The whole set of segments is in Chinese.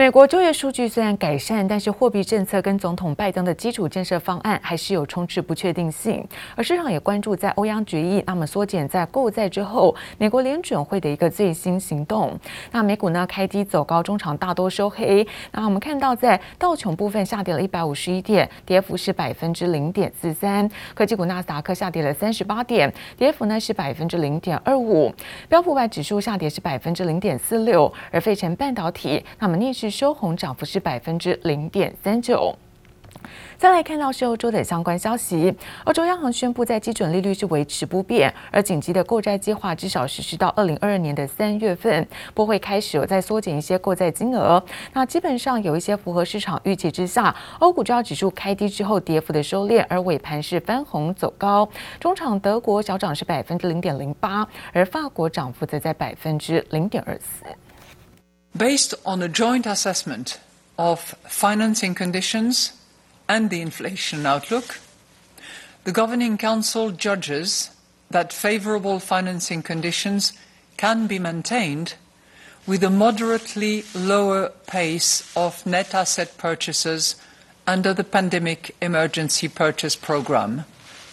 美国就业数据虽然改善，但是货币政策跟总统拜登的基础建设方案还是有充斥不确定性。而市场也关注在欧央决议那么缩减在购债之后，美国联准会的一个最新行动。那美股呢开低走高，中场大多收黑。那我们看到在道琼部分下跌了一百五十一点，跌幅是百分之零点四三。科技股纳斯达克下跌了三十八点，跌幅呢是百分之零点二五。标普五百指数下跌是百分之零点四六，而费城半导体那么逆势。收红，涨幅是百分之零点三九。再来看到是欧洲的相关消息，欧洲央行宣布在基准利率是维持不变，而紧急的购债计划至少实施到二零二二年的三月份，不会开始有再缩减一些购债金额。那基本上有一些符合市场预期之下，欧股主要指数开低之后跌幅的收敛，而尾盘是翻红走高。中场德国小涨是百分之零点零八，而法国涨幅则在百分之零点二四。Based on a joint assessment of financing conditions and the inflation outlook, the Governing Council judges that favorable financing conditions can be maintained with a moderately lower pace of net asset purchases under the Pandemic Emergency Purchase Programme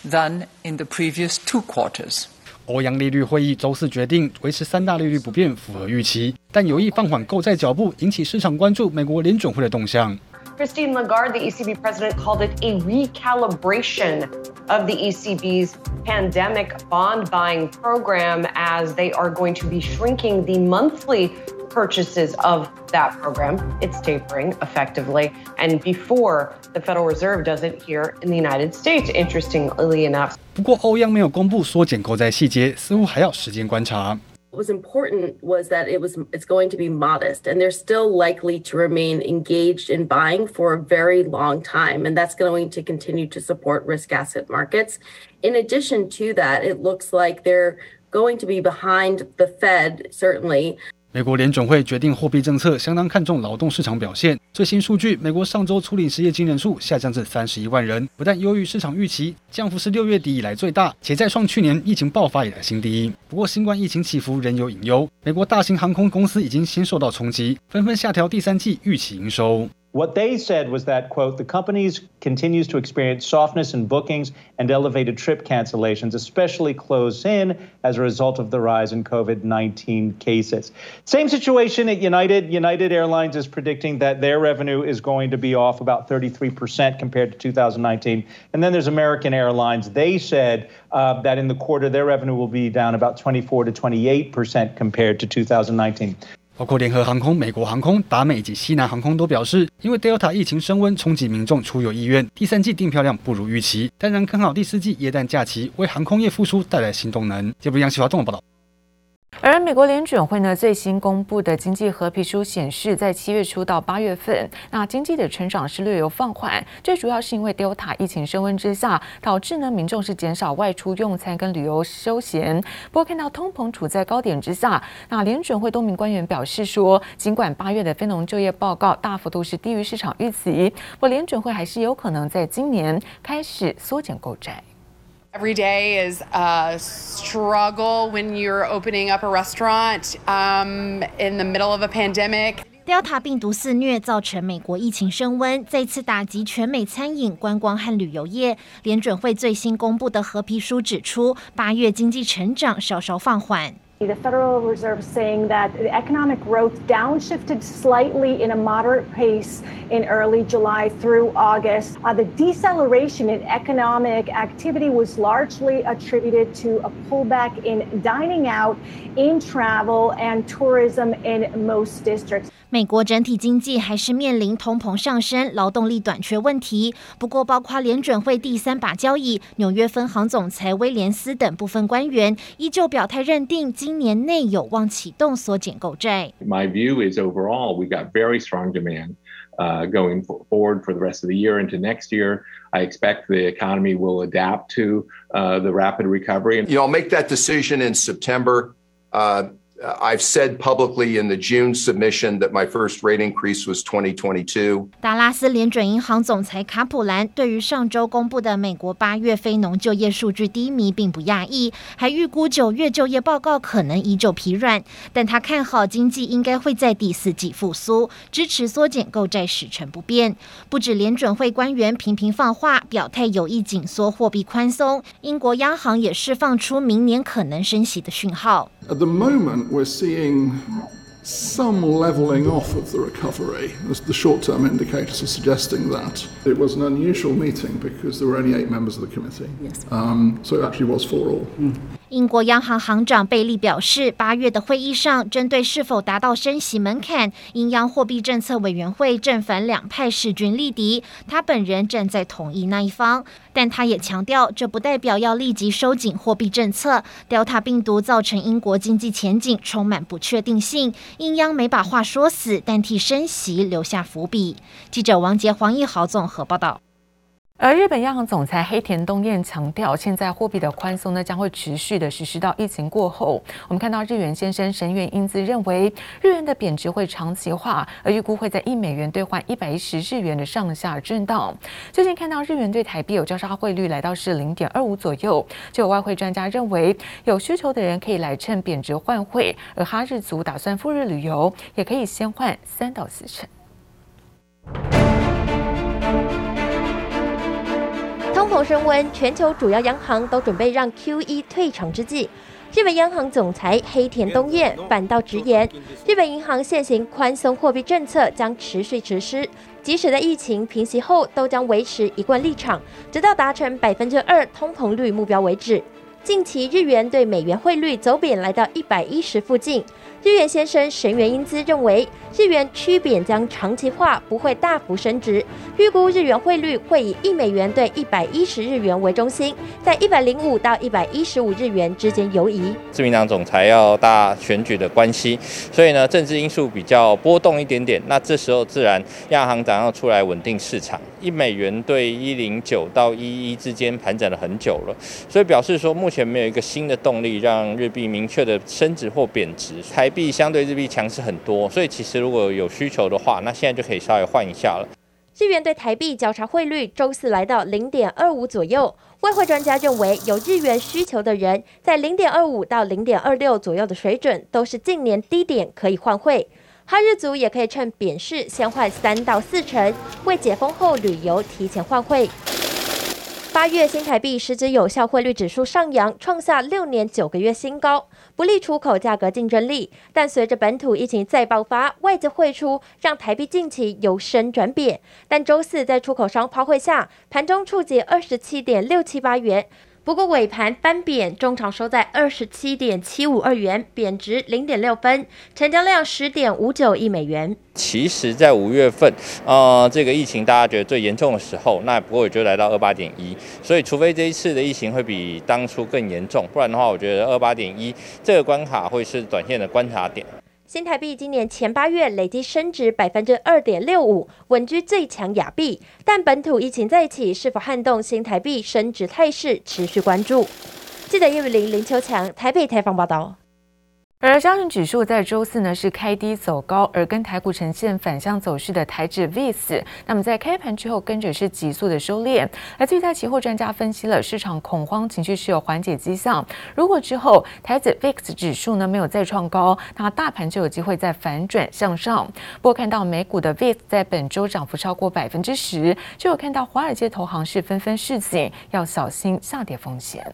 than in the previous two quarters. 欧央利率会议周四决定维持三大利率不变，符合预期，但有意放缓购债脚步，引起市场关注美国联准会的动向。Christine Lagarde, the ECB president, called it a recalibration of the ECB's pandemic bond buying program as they are going to be shrinking the monthly purchases of that program. It's tapering effectively. And before the Federal Reserve does it here in the United States, interestingly enough. 不过，欧央没有公布缩减购债细节，似乎还要时间观察。What was important was that it was it's going to be modest, and they're still likely to remain engaged in buying for a very long time, and that's going to continue to support risk asset markets. In addition to that, it looks like they're going to be behind the Fed, certainly. 美国联准会决定货币政策相当看重劳动市场表现。最新数据，美国上周处理失业金人数下降至三十一万人，不但优于市场预期，降幅是六月底以来最大，且再创去年疫情爆发以来新低。不过，新冠疫情起伏仍有隐忧，美国大型航空公司已经先受到冲击，纷纷下调第三季预期营收。What they said was that, quote, the companies continues to experience softness in bookings and elevated trip cancellations, especially close in as a result of the rise in COVID-19 cases. Same situation at United. United Airlines is predicting that their revenue is going to be off about 33% compared to 2019. And then there's American Airlines. They said uh, that in the quarter, their revenue will be down about 24 to 28% compared to 2019. 包括联合航空、美国航空、达美以及西南航空都表示，因为 Delta 疫情升温冲击民众出游意愿，第三季订票量不如预期，但仍看好第四季耶诞假期为航空业复苏带来新动能。这部央视华综合报道。而美国联准会呢最新公布的经济合皮书显示，在七月初到八月份，那经济的成长是略有放缓，最主要是因为 Delta 疫情升温之下，导致呢民众是减少外出用餐跟旅游休闲。不过看到通膨处在高点之下，那联准会多名官员表示说，尽管八月的非农就业报告大幅度是低于市场预期，不过联准会还是有可能在今年开始缩减购债。Every day is a struggle when you're opening up a restaurant um, in the middle of a pandemic. Delta 病毒肆虐，造成美国疫情升温，再次打击全美餐饮、观光和旅游业。联准会最新公布的合皮书指出，八月经济成长稍稍放缓。The Federal Reserve saying that the economic growth downshifted slightly in a moderate pace in early July through August. Uh, the deceleration in economic activity was largely attributed to a pullback in dining out, in travel, and tourism in most districts. 美国整体经济还是面临通膨上升、劳动力短缺问题。不过，包括联准会第三把交椅、纽约分行总裁威廉斯等部分官员，依旧表态认定， 今年内有望启动缩减购债。My view is overall we got very strong demand, uh, going forward for the rest of the year into next year. I expect the economy will adapt to uh, the rapid recovery. You know, I'll make that decision in September. Uh, I've said publicly in the June submission that my first rate increase was 2022. 达拉斯联准银行总裁卡普兰对于上周公布的美国八月非农就业数据低迷并不讶异，还预估九月就业报告可能依旧疲软，但他看好经济应该会在第四季复苏，支持缩减购债时程不变。不止联准会官员频频放话，表态有意紧缩货币宽松，英国央行也释放出明年可能升息的讯号。At the moment, we're seeing some leveling off of the recovery, as the short term indicators are suggesting that. It was an unusual meeting because there were only eight members of the committee. Yes. Um, so it actually was for all. Mm. 英国央行行长贝利表示，八月的会议上，针对是否达到升息门槛，英央货币政策委员会正反两派势均力敌。他本人站在同意那一方，但他也强调，这不代表要立即收紧货币政策。Delta 病毒造成英国经济前景充满不确定性，英央没把话说死，但替升息留下伏笔。记者王杰、黄义豪综合报道。而日本央行总裁黑田东彦强调，现在货币的宽松呢将会持续的实施到疫情过后。我们看到日元先生神原英姿认为，日元的贬值会长期化，而预估会在一美元兑换一百一十日元的上下震荡。最近看到日元对台币有交叉汇率来到是零点二五左右，就有外汇专家认为，有需求的人可以来趁贬值换汇，而哈日族打算赴日旅游，也可以先换三到四成。通膨升温，全球主要央行都准备让 QE 退场之际，日本央行总裁黑田东彦反倒直言，日本银行现行宽松货币政策将持续实施，即使在疫情平息后，都将维持一贯立场，直到达成百分之二通膨率目标为止。近期日元对美元汇率走贬，来到一百一十附近。日元先生神原英姿认为，日元趋贬将长期化，不会大幅升值。预估日元汇率会以一美元兑一百一十日元为中心，在一百零五到一百一十五日元之间游移。自民党总裁要大选举的关系，所以呢，政治因素比较波动一点点。那这时候自然亚行长要出来稳定市场。一美元兑一零九到一一之间盘整了很久了，所以表示说目前没有一个新的动力让日币明确的升值或贬值。台币相对日币强势很多，所以其实如果有需求的话，那现在就可以稍微换一下了。日元对台币交叉汇率周四来到零点二五左右，外汇专家认为有日元需求的人在零点二五到零点二六左右的水准都是近年低点，可以换汇。哈日族也可以趁贬势先换三到四成，为解封后旅游提前换汇。八月新台币实质有效汇率指数上扬，创下六年九个月新高，不利出口价格竞争力。但随着本土疫情再爆发，外资汇出让台币近期由升转贬。但周四在出口商抛汇下，盘中触及二十七点六七八元。不过尾盘翻贬，中场收在二十七点七五二元，贬值零点六分，成交量十点五九亿美元。其实，在五月份，呃，这个疫情大家觉得最严重的时候，那不过也就来到二八点一，所以除非这一次的疫情会比当初更严重，不然的话，我觉得二八点一这个关卡会是短线的观察点。新台币今年前八月累计升值百分之二点六五，稳居最强亚币。但本土疫情再起，是否撼动新台币升值态势，持续关注。记者叶雨林、林秋强台北采访报道。而加权指数在周四呢是开低走高，而跟台股呈现反向走势的台指 VIX，那么在开盘之后跟着是急速的收敛。而最大期货专家分析了市场恐慌情绪是有缓解迹象，如果之后台指 VIX 指数呢没有再创高，那大盘就有机会再反转向上。不过看到美股的 VIX 在本周涨幅超过百分之十，就有看到华尔街投行是纷纷示警，要小心下跌风险。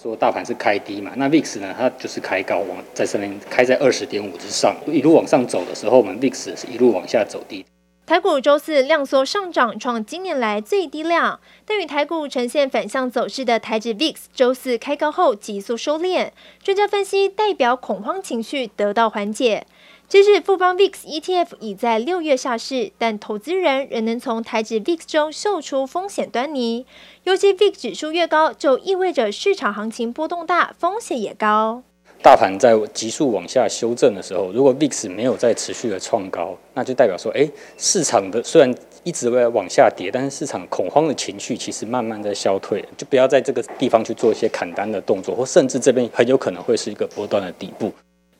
说大盘是开低嘛，那 VIX 呢，它就是开高，往在上面开在二十点五之上，一路往上走的时候，我们 VIX 是一路往下走低。台股周四量缩上涨，创今年来最低量，但与台股呈现反向走势的台指 VIX 周四开高后急速收敛，专家分析代表恐慌情绪得到缓解。即使富邦 VIX ETF 已在六月下市，但投资人仍能从台指 VIX 中嗅出风险端倪。尤其 VIX 指数越高，就意味着市场行情波动大，风险也高。大盘在急速往下修正的时候，如果 VIX 没有再持续的创高，那就代表说，哎，市场的虽然一直在往下跌，但是市场恐慌的情绪其实慢慢在消退，就不要在这个地方去做一些砍单的动作，或甚至这边很有可能会是一个波段的底部。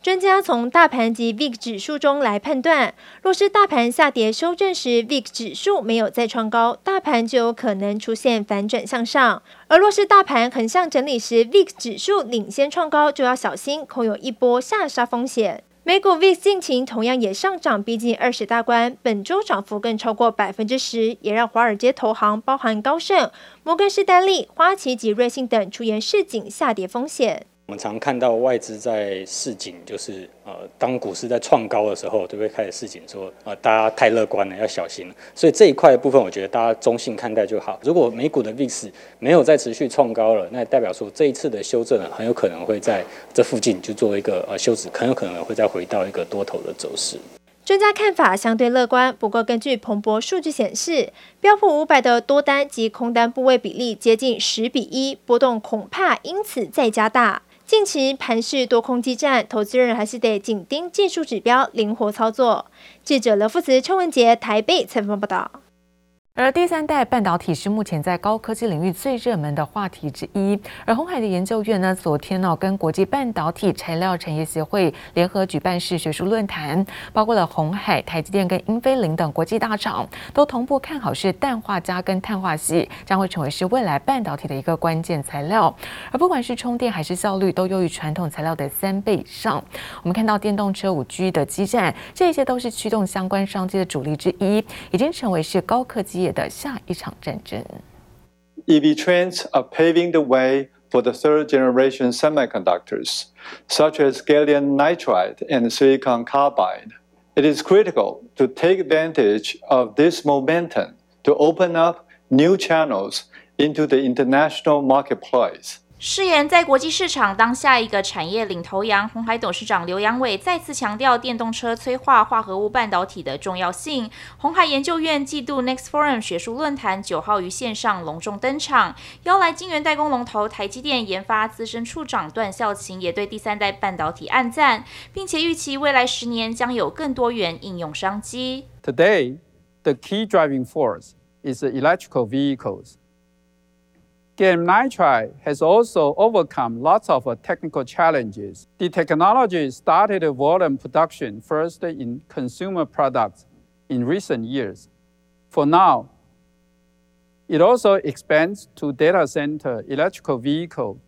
专家从大盘及 VIX 指数中来判断，若是大盘下跌修正时，VIX 指数没有再创高，大盘就有可能出现反转向上；而若是大盘横向整理时，VIX 指数领先创高，就要小心恐有一波下杀风险。美股 VIX 近期同样也上涨逼近二十大关，本周涨幅更超过百分之十，也让华尔街投行包含高盛、摩根士丹利、花旗及瑞信等出言市井下跌风险。我们常看到外资在市警，就是呃，当股市在创高的时候，就会开始市警说，呃，大家太乐观了，要小心了。所以这一块的部分，我觉得大家中性看待就好。如果美股的 VIX 没有再持续创高了，那代表说这一次的修正呢很有可能会在这附近就做一个呃休止，很有可能会再回到一个多头的走势。专家看法相对乐观，不过根据彭博数据显示，标普五百的多单及空单部位比例接近十比一，波动恐怕因此再加大。近期盘势多空激战，投资人还是得紧盯技术指标，灵活操作。记者刘富慈、邱文杰台北采访报道。而第三代半导体是目前在高科技领域最热门的话题之一。而鸿海的研究院呢，昨天呢跟国际半导体材料产业协会联合举办式学术论坛，包括了鸿海、台积电跟英飞凌等国际大厂，都同步看好是氮化镓跟碳化矽将会成为是未来半导体的一个关键材料。而不管是充电还是效率，都优于传统材料的三倍以上。我们看到电动车、五 G 的基站，这些都是驱动相关商机的主力之一，已经成为是高科技。的下一场战争。EV trends are paving the way for the third generation semiconductors, such as gallium nitride and silicon carbide. It is critical to take advantage of this momentum to open up new channels into the international marketplace. 誓言在国际市场当下一个产业领头羊，鸿海董事长刘扬伟再次强调电动车催化化合物半导体的重要性。鸿海研究院季度 Next Forum 学术论坛九号于线上隆重登场，邀来晶圆代工龙头台积电研发资深处长段孝勤也对第三代半导体按赞，并且预期未来十年将有更多元应用商机。Today, the key driving force is electrical vehicles. Gallium nitride has also overcome lots of technical challenges. The technology started volume production first in consumer products in recent years. For now, it also expands to data center, electrical vehicle,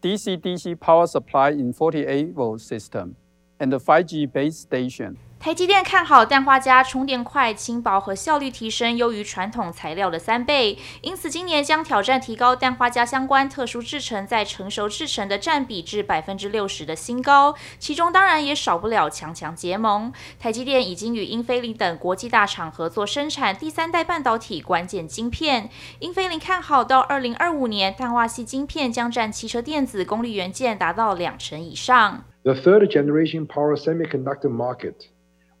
DC-DC power supply in 48 volt system, and the 5G base station. 台积电看好氮化镓充电快、轻薄和效率提升优于传统材料的三倍，因此今年将挑战提高氮化镓相关特殊制成在成熟制成的占比至百分之六十的新高，其中当然也少不了强强结盟。台积电已经与英飞凌等国际大厂合作生产第三代半导体关键晶片。英飞凌看好到二零二五年，氮化矽晶片将占汽车电子功率元件达到两成以上。The third generation power semiconductor market.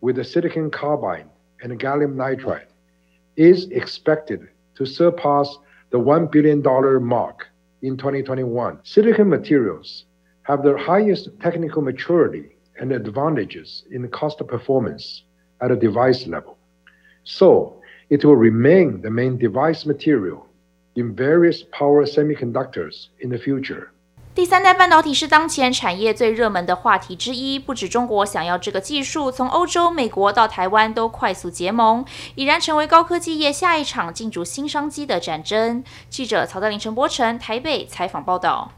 With the silicon carbide and gallium nitride is expected to surpass the $1 billion mark in 2021. Silicon materials have the highest technical maturity and advantages in cost of performance at a device level. So it will remain the main device material in various power semiconductors in the future. 第三代半导体是当前产业最热门的话题之一，不止中国想要这个技术，从欧洲、美国到台湾都快速结盟，已然成为高科技业下一场进驻新商机的战争。记者曹德林、陈柏成台北采访报道。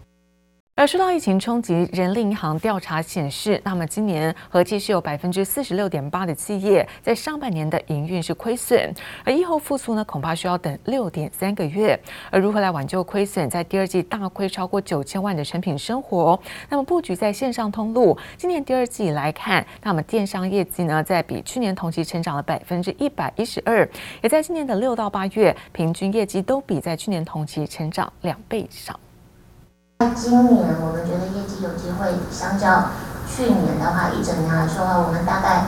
而受到疫情冲击，人力银行调查显示，那么今年合计是有百分之四十六点八的企业在上半年的营运是亏损，而疫后复苏呢，恐怕需要等六点三个月。而如何来挽救亏损，在第二季大亏超过九千万的成品生活，那么布局在线上通路，今年第二季来看，那么电商业绩呢，在比去年同期成长了百分之一百一十二，也在今年的六到八月，平均业绩都比在去年同期成长两倍以上。今年我们觉得业绩有机会，相较去年的话，一整年来说的话，我们大概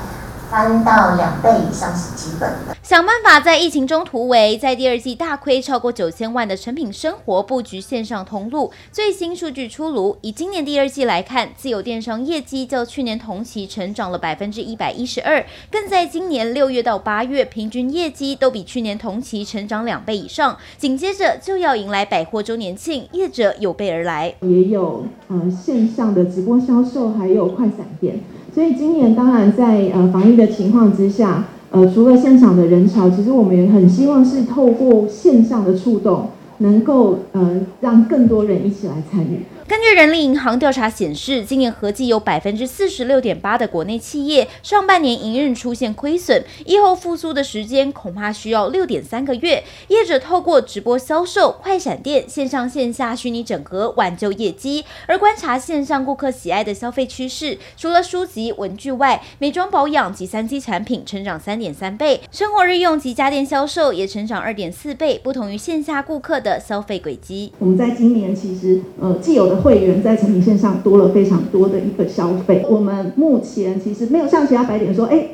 三到两倍以上是基本的。想办法在疫情中突围，在第二季大亏超过九千万的成品生活布局线上通路。最新数据出炉，以今年第二季来看，自有电商业绩较去年同期成长了百分之一百一十二，更在今年六月到八月平均业绩都比去年同期成长两倍以上。紧接着就要迎来百货周年庆，业者有备而来，也有呃线上的直播销售，还有快闪店。所以今年当然在呃防疫的情况之下，呃除了现场的人潮，其实我们也很希望是透过线上的触动，能够呃让更多人一起来参与。根据人力银行调查显示，今年合计有百分之四十六点八的国内企业上半年营运出现亏损，疫后复苏的时间恐怕需要六点三个月。业者透过直播销售、快闪店、线上线下虚拟整合挽救业绩。而观察线上顾客喜爱的消费趋势，除了书籍、文具外，美妆保养及三 C 产品成长三点三倍，生活日用及家电销售也成长二点四倍，不同于线下顾客的消费轨迹。我们在今年其实呃既有的会员在成品线上多了非常多的一个消费。我们目前其实没有像其他白点说，哎，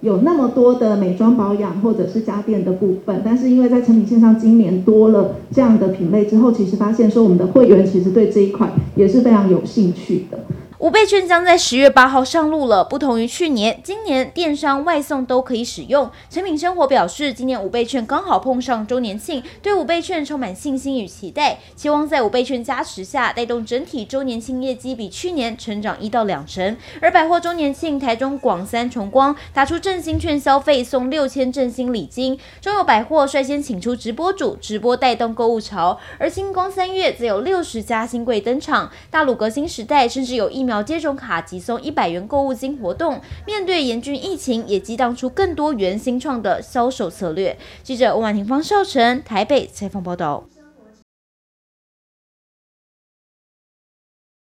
有那么多的美妆保养或者是家电的部分。但是因为在成品线上今年多了这样的品类之后，其实发现说我们的会员其实对这一块也是非常有兴趣的。五倍券将在十月八号上路了，不同于去年，今年电商外送都可以使用。诚品生活表示，今年五倍券刚好碰上周年庆，对五倍券充满信心与期待，期望在五倍券加持下，带动整体周年庆业绩比去年成长一到两成。而百货周年庆，台中广三重光打出振兴券消费送六千振兴礼金，中友百货率先请出直播主，直播带动购物潮，而星光三月则有六十家新柜登场，大鲁阁新时代甚至有一秒接种卡即送一百元购物金活动，面对严峻疫情，也激荡出更多原新创的销售策略。记者温婉婷、方少成台北采访报道。